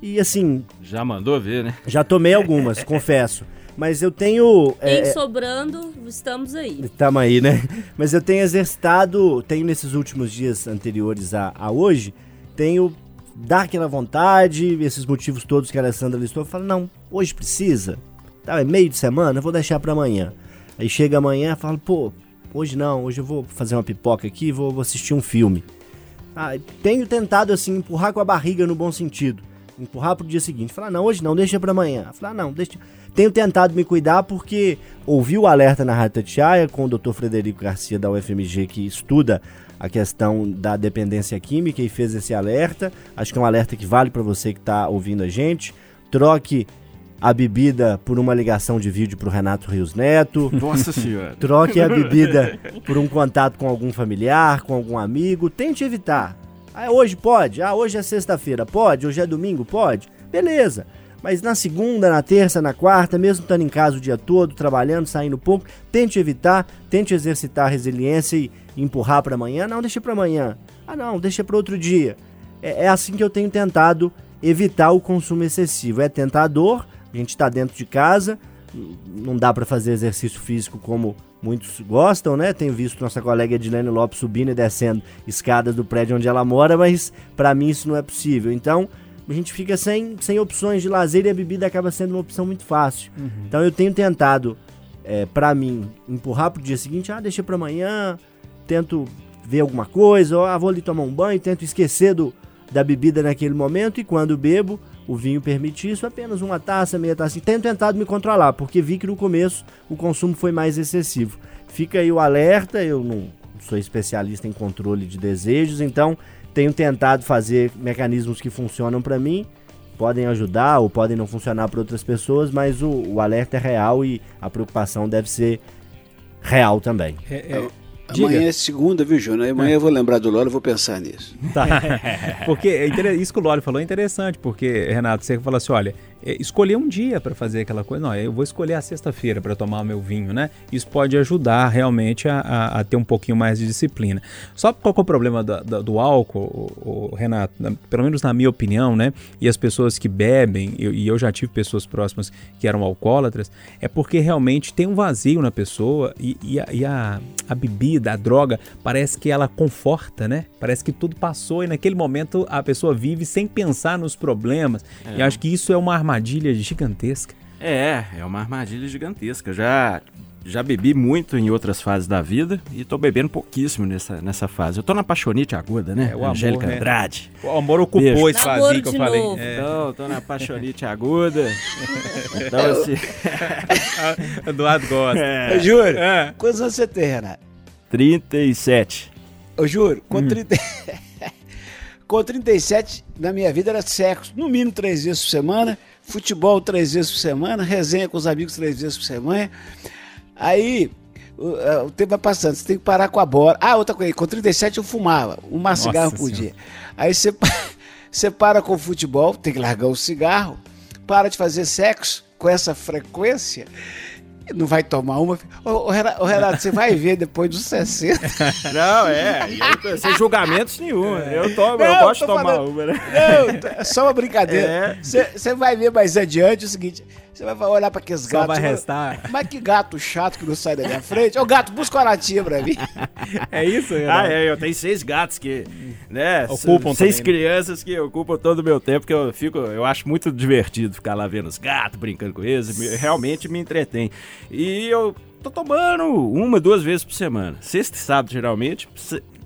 E assim, Já mandou ver, né? já tomei algumas, confesso. Mas eu tenho. é, em sobrando, estamos aí. Tamo aí, né? Mas eu tenho exercitado, tenho nesses últimos dias anteriores a, a hoje, tenho dar aquela vontade, esses motivos todos que a Alessandra listou, falo, não, hoje precisa. Tá, é meio de semana, eu vou deixar pra amanhã. Aí chega amanhã e falo, pô, hoje não, hoje eu vou fazer uma pipoca aqui, vou, vou assistir um filme. Ah, tenho tentado, assim, empurrar com a barriga no bom sentido. Empurrar pro dia seguinte. Falar, não, hoje não, deixa pra amanhã. Falar, não, deixa. Tenho tentado me cuidar porque ouvi o alerta na Rádio Tatiaia com o Dr. Frederico Garcia da UFMG, que estuda a questão da dependência química e fez esse alerta. Acho que é um alerta que vale para você que está ouvindo a gente. Troque a bebida por uma ligação de vídeo pro Renato Rios Neto. Nossa senhora. Troque a bebida por um contato com algum familiar, com algum amigo. Tente evitar. Ah, hoje pode? Ah, hoje é sexta-feira. Pode? Hoje é domingo? Pode? Beleza. Mas na segunda, na terça, na quarta, mesmo estando em casa o dia todo, trabalhando, saindo pouco, tente evitar, tente exercitar a resiliência e empurrar para amanhã. Não, deixa para amanhã. Ah, não, deixa para outro dia. É, é assim que eu tenho tentado evitar o consumo excessivo. É tentador, a gente está dentro de casa, não dá para fazer exercício físico como muitos gostam, né? Tenho visto nossa colega Edilene Lopes subindo e descendo escadas do prédio onde ela mora, mas para mim isso não é possível. Então, a gente fica sem, sem opções de lazer e a bebida acaba sendo uma opção muito fácil. Então, eu tenho tentado, é, para mim, empurrar pro dia seguinte, ah, deixa para amanhã, tento ver alguma coisa, ou ah, vou ali tomar um banho, tento esquecer do, da bebida naquele momento e quando bebo, o vinho permite isso, apenas uma taça, meia taça. Tenho tentado me controlar, porque vi que no começo o consumo foi mais excessivo. Fica aí o alerta, eu não sou especialista em controle de desejos, então tenho tentado fazer mecanismos que funcionam para mim, podem ajudar ou podem não funcionar para outras pessoas, mas o, o alerta é real e a preocupação deve ser real também. É, é, Amanhã é segunda, viu, Júnior? Amanhã eu vou lembrar do Lolo e vou pensar nisso. Tá. porque é isso que o Loli falou é interessante, porque, Renato, você falou assim: olha, é, escolher um dia para fazer aquela coisa. Não, eu vou escolher a sexta-feira para tomar o meu vinho, né? Isso pode ajudar realmente a, a- a ter um pouquinho mais de disciplina. Só qual é o problema da- da- do álcool, o, Renato? Na- pelo menos na minha opinião, né? E as pessoas que bebem, eu- e eu já tive pessoas próximas que eram alcoólatras, é porque realmente tem um vazio na pessoa e, e a, e a- a bebida, a droga, parece que ela conforta, né? Parece que tudo passou e naquele momento a pessoa vive sem pensar nos problemas. E acho que isso é uma armadilha gigantesca. É, é uma armadilha gigantesca. Eu Já, já bebi muito em outras fases da vida e tô bebendo pouquíssimo nessa, nessa fase. Eu tô na paixonite aguda, né? É, o amor, Angélica né? Andrade. O amor ocupou Beijo. esse vazio que eu falei. novo. É. Então, tô na paixonite aguda. Então, assim, Eduardo gosta. Ô, Júlio, É. quantos anos você tem, Renato? 37. Ô, Júlio, com, 30... com 37, na minha vida era sexo, no mínimo três vezes por semana, futebol três vezes por semana, resenha com os amigos três vezes por semana. Aí o, é, o tempo vai passando, você tem que parar com a bola. Ah, outra coisa, com 37 eu fumava, um cigarro por Senhora. dia. Aí você, você para com o futebol, tem que largar o cigarro, para de fazer sexo com essa frequência. Não vai tomar uma. Ô, ô, Renato, ô, Renato, você vai ver depois dos 60. Não, é. eu sem julgamentos nenhum. Eu tomo, eu Não, gosto de tomar falando- uma, né? Não, é só uma brincadeira. É. Você vai ver mais adiante o seguinte: você vai olhar pra aqueles Só gatos. vai você restar. Mas que gato chato que não sai da minha frente. Ô gato, busca uma latinha pra mim. É isso, Ah, Renato? é, eu tenho seis gatos que, né, Ocupam seis também, né? crianças que ocupam todo o meu tempo, que eu fico, eu acho muito divertido ficar lá vendo os gatos, brincando com eles, me- realmente me entretém. E eu tô tomando uma, duas vezes por semana, sexta e sábado geralmente,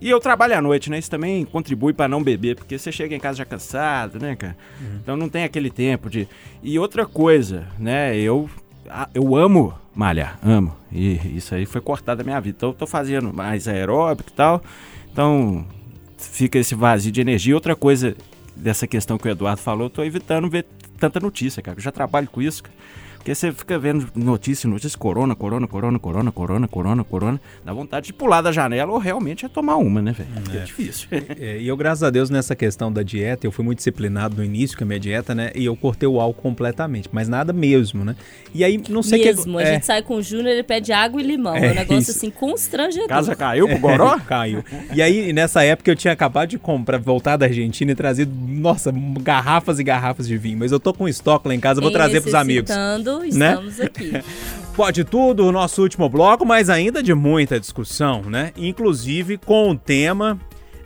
e eu trabalho à noite, né, isso também contribui pra não beber, porque você chega em casa já cansado, né, cara? Então não tem aquele tempo de... E outra coisa, né, eu eu amo malhar, amo. E isso aí foi cortado da minha vida. Então eu tô fazendo mais aeróbico e tal. Então fica esse vazio de energia. Outra coisa dessa questão que o Eduardo falou, eu tô evitando ver tanta notícia, cara. Eu já trabalho com isso, cara. Porque você fica vendo notícia, notícia, corona, corona, corona, corona, corona, corona, corona. Dá vontade de pular da janela ou realmente é tomar uma, né, velho? Porque é difícil. É, e eu, graças a Deus, nessa questão da dieta, eu fui muito disciplinado no início com a minha dieta, né? E eu cortei o álcool completamente, mas nada mesmo, né? E aí, não sei Mesmo, que. a é, gente sai com o Júnior, ele pede água e limão. É, É um negócio isso. assim constrangedor. Casa caiu pro Goró? Caiu. E aí, nessa época, eu tinha acabado de comprar, voltar da Argentina e trazido, nossa, garrafas e garrafas de vinho. Mas eu tô com estoque lá em casa, eu vou trazer pros amigos. Né? Estamos aqui. Pode tudo, o nosso último bloco, mas ainda de muita discussão, né? Inclusive com o tema,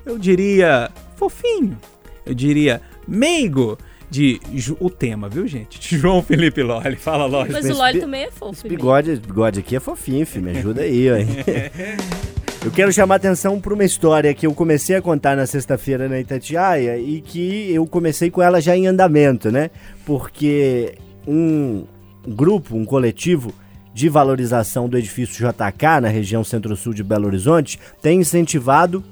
eu diria, fofinho, eu diria, meigo, de o tema, viu, gente? De João Felipe Loli. Fala, Loli. Mas o Loli também é fofo. Esse né? bigode, bigode aqui é fofinho, filho. Me ajuda aí, ó. Eu quero chamar atenção para uma história que eu comecei a contar na sexta-feira na Itatiaia e que eu comecei com ela já em andamento, né? Porque um grupo, um coletivo de valorização do edifício JK na região centro-sul de Belo Horizonte tem incentivado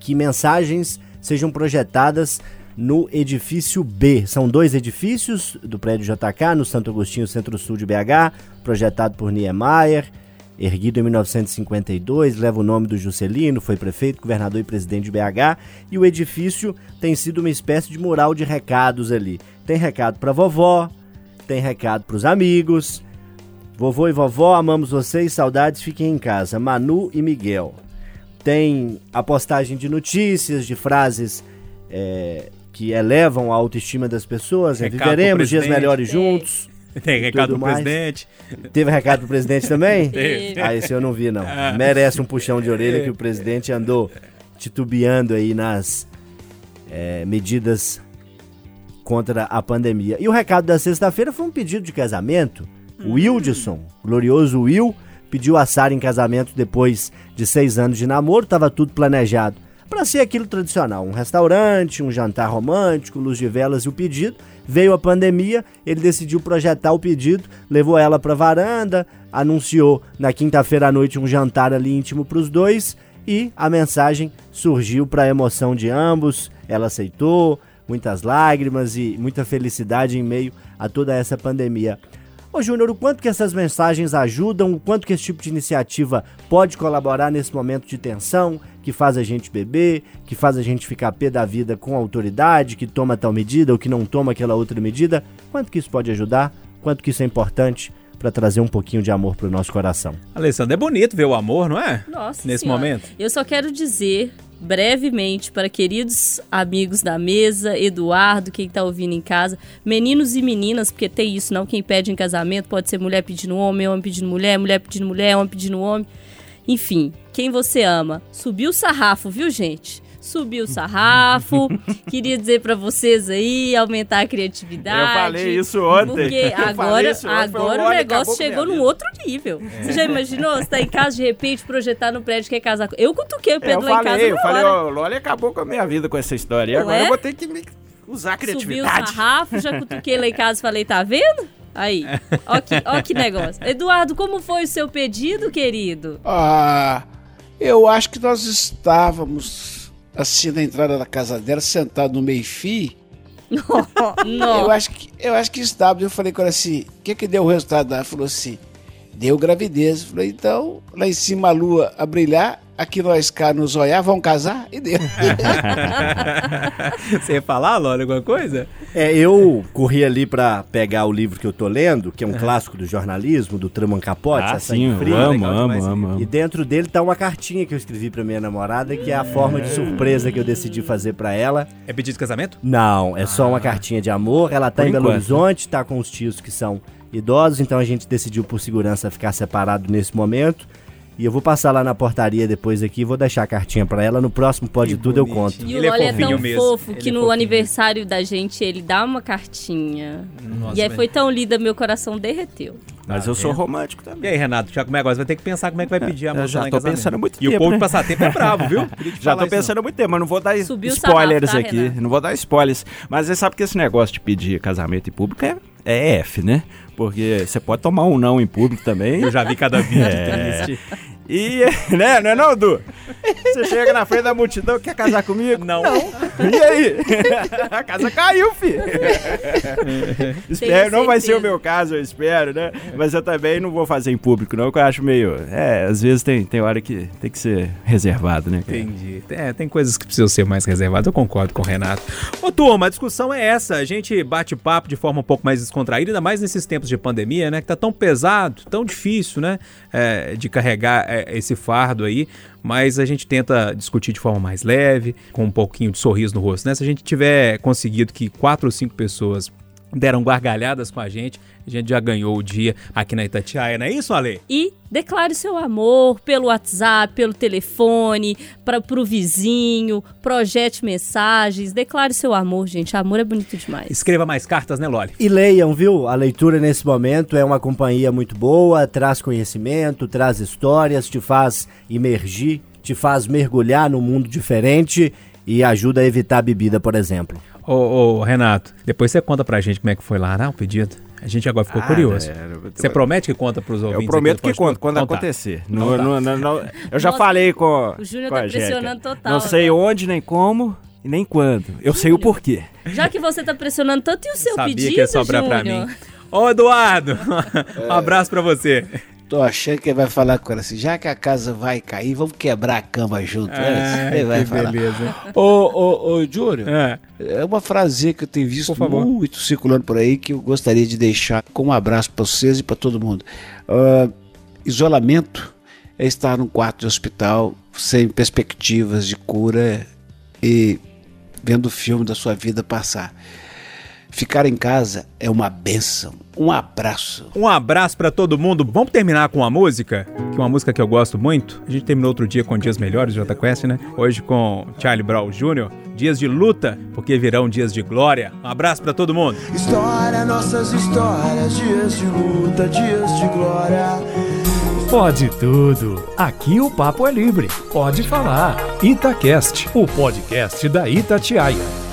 que mensagens sejam projetadas no edifício B. São dois edifícios do prédio JK, no Santo Agostinho, centro-sul de BH, projetado por Niemeyer, erguido em 1952, leva o nome do Juscelino, foi prefeito, governador e presidente de BH, e o edifício tem sido uma espécie de mural de recados ali. Tem recado para vovó, tem recado para os amigos. Vovô e vovó, amamos vocês, saudades, fiquem em casa. Manu e Miguel. Tem a postagem de notícias, de frases é, que elevam a autoestima das pessoas. Recado Viveremos dias melhores juntos. Tem recado do mais. presidente. Teve recado pro presidente também? Teve. Ah, esse eu não vi, não. Merece um puxão de orelha que o presidente andou titubeando aí nas é, medidas contra a pandemia. E o recado da sexta-feira foi um pedido de casamento. O Wildson, glorioso Will, pediu a Sara em casamento depois de seis anos de namoro, estava tudo planejado para ser aquilo tradicional, um restaurante, um jantar romântico, luz de velas e o pedido. Veio a pandemia, ele decidiu projetar o pedido, levou ela para varanda, anunciou na quinta-feira à noite um jantar ali íntimo para os dois e a mensagem surgiu para a emoção de ambos. Ela aceitou, muitas lágrimas e muita felicidade em meio a toda essa pandemia. Ô Júnior, o quanto que essas mensagens ajudam, o quanto que esse tipo de iniciativa pode colaborar nesse momento de tensão, que faz a gente beber, que faz a gente ficar pé da vida com a autoridade, que toma tal medida ou que não toma aquela outra medida, quanto que isso pode ajudar, quanto que isso é importante para trazer um pouquinho de amor para o nosso coração. Alessandro, é bonito ver o amor, não é? Nossa Nesse Senhora. momento. Eu só quero dizer brevemente para queridos amigos da mesa, Eduardo, quem tá ouvindo em casa, meninos e meninas, porque tem isso, não quem pede em casamento pode ser mulher pedindo homem, homem pedindo mulher, mulher pedindo mulher, homem pedindo homem. Enfim, quem você ama. Subiu o sarrafo, viu, gente? Subiu o sarrafo. Queria dizer para vocês aí, aumentar a criatividade. Eu falei isso ontem. Porque falei agora, isso ontem, agora o negócio chegou num outro nível. Você já imaginou? Você tá em casa, de repente, projetar no prédio que quer casar com... Eu cutuquei o É, eu Pedro lá em casa falei, eu falei, hora. ô, Loli acabou com a minha vida com essa história. E agora é? eu vou ter que me usar a Subiu o criatividade. sarrafo, já cutuquei lá em casa e falei, tá vendo? Aí, ó que, ó que negócio. Eduardo, como foi o seu pedido, querido? Ah, eu acho que nós estávamos assim na entrada da casa dela, sentado no meio-fio. Eu Não. acho que eu acho que estava. Eu falei com ela assim: o que que deu o resultado? Ela falou assim: deu gravidez. Falei, então, lá em cima a lua a brilhar, aqui nós cá nos olhar, vamos casar? E deu. Você ia falar, Lola, alguma coisa? É, eu corri ali para pegar o livro que eu tô lendo, que é um clássico do jornalismo, do Truman Capote, Ah, sim, Frio. amo, legal amo, demais. amo, E dentro dele tá uma cartinha que eu escrevi pra minha namorada, que é a forma de surpresa que eu decidi fazer pra ela. É pedido de casamento? Não, é só uma cartinha de amor. Ela tá Por em Belo enquanto. Horizonte, tá com os tios que são idosos, então a gente decidiu por segurança ficar separado nesse momento. E eu vou passar lá na portaria depois aqui e vou deixar a cartinha pra ela. No próximo Pode Que Tudo eu bonitinho. conto. E Ele o é Loli é, fofinho tão mesmo. fofo Ele que é no fofinho. aniversário da gente ele dá uma cartinha. Nossa, e aí mas- foi tão linda, meu coração derreteu. Mas Tá eu sou vendo? romântico E também. aí, Renato, já como é agora? Você vai ter que pensar como é que vai pedir a Eu moça já lá em tô pensando muito E o tempo, povo né? de passatempo é bravo, viu? Já tô não. pensando há muito tempo, mas não vou dar Subiu spoilers sarrafo, tá, aqui. Renato? Não vou dar spoilers. Mas você sabe que esse negócio de pedir casamento em público é, é F, né? Porque você pode tomar um não em público também. Eu já vi cada vídeo É. triste. E, né, não é não, Du? Você chega na frente da multidão, quer casar comigo? Não. E aí? A casa caiu, filho. espero, não vai ser o meu caso, eu espero, né? Mas eu também não vou fazer em público, não, que eu acho meio... É, às vezes tem, tem hora que tem que ser reservado, né? cara? Entendi. É, tem coisas que precisam ser mais reservadas, eu concordo com o Renato. Ô, turma, a discussão é essa. A gente bate papo de forma um pouco mais descontraída, ainda mais nesses tempos de pandemia, né? Que tá tão pesado, tão difícil, né? é, de carregar é, esse fardo aí. Mas a gente tenta discutir de forma mais leve, com um pouquinho de sorriso no rosto, né? Se a gente tiver conseguido que quatro ou cinco pessoas deram gargalhadas com a gente, a gente já ganhou o dia aqui na Itatiaia, não é isso, Ale? E declare seu amor pelo WhatsApp, pelo telefone, para pro vizinho, projete mensagens, declare seu amor, gente. Amor é bonito demais. Escreva mais cartas, né, Loli? E leiam, viu? A leitura nesse momento é uma companhia muito boa, traz conhecimento, traz histórias, te faz imergir, te faz mergulhar num mundo diferente e ajuda a evitar a bebida, por exemplo. Ô, ô, Renato, depois você conta pra gente como é que foi lá, né, o pedido. A gente agora ficou Ah, curioso. é, Você promete que conta pros ouvintes? Eu prometo aqui que conto quando Então tá. acontecer. Então Não- tá. não- não- não- eu já Nossa, falei com, o Júnior com tá pressionando total, Não sei né? onde, nem como e nem quando. Eu sei o porquê. Já que você tá pressionando tanto e o seu Sabia pedido, que ia sobrar pra Júnior? mim. Ô, Eduardo, um abraço pra você. Tô achando que ele vai falar com ela assim, já que a casa vai cair, vamos quebrar a cama junto. isso? ele vai que falar. beleza. Ô, ô, ô, Júnior, É. é uma frase que eu tenho visto muito circulando por aí que eu gostaria de deixar como um abraço para vocês e para todo mundo. Ah, isolamento é estar num quarto de hospital sem perspectivas de cura e vendo o filme da sua vida passar. Ficar em casa é uma benção. Um abraço. Um abraço pra todo mundo. Vamos terminar com uma música, que é uma música que eu gosto muito. A gente terminou outro dia com Dias Melhores, Jota Quest, né? Hoje com Charlie Brown Jr. Dias de luta, porque virão dias de glória. Um abraço pra todo mundo. História, nossas histórias, dias de luta, dias de glória. Pode tudo. Aqui o papo é livre. Pode falar. Itacast, o podcast da Itatiaia.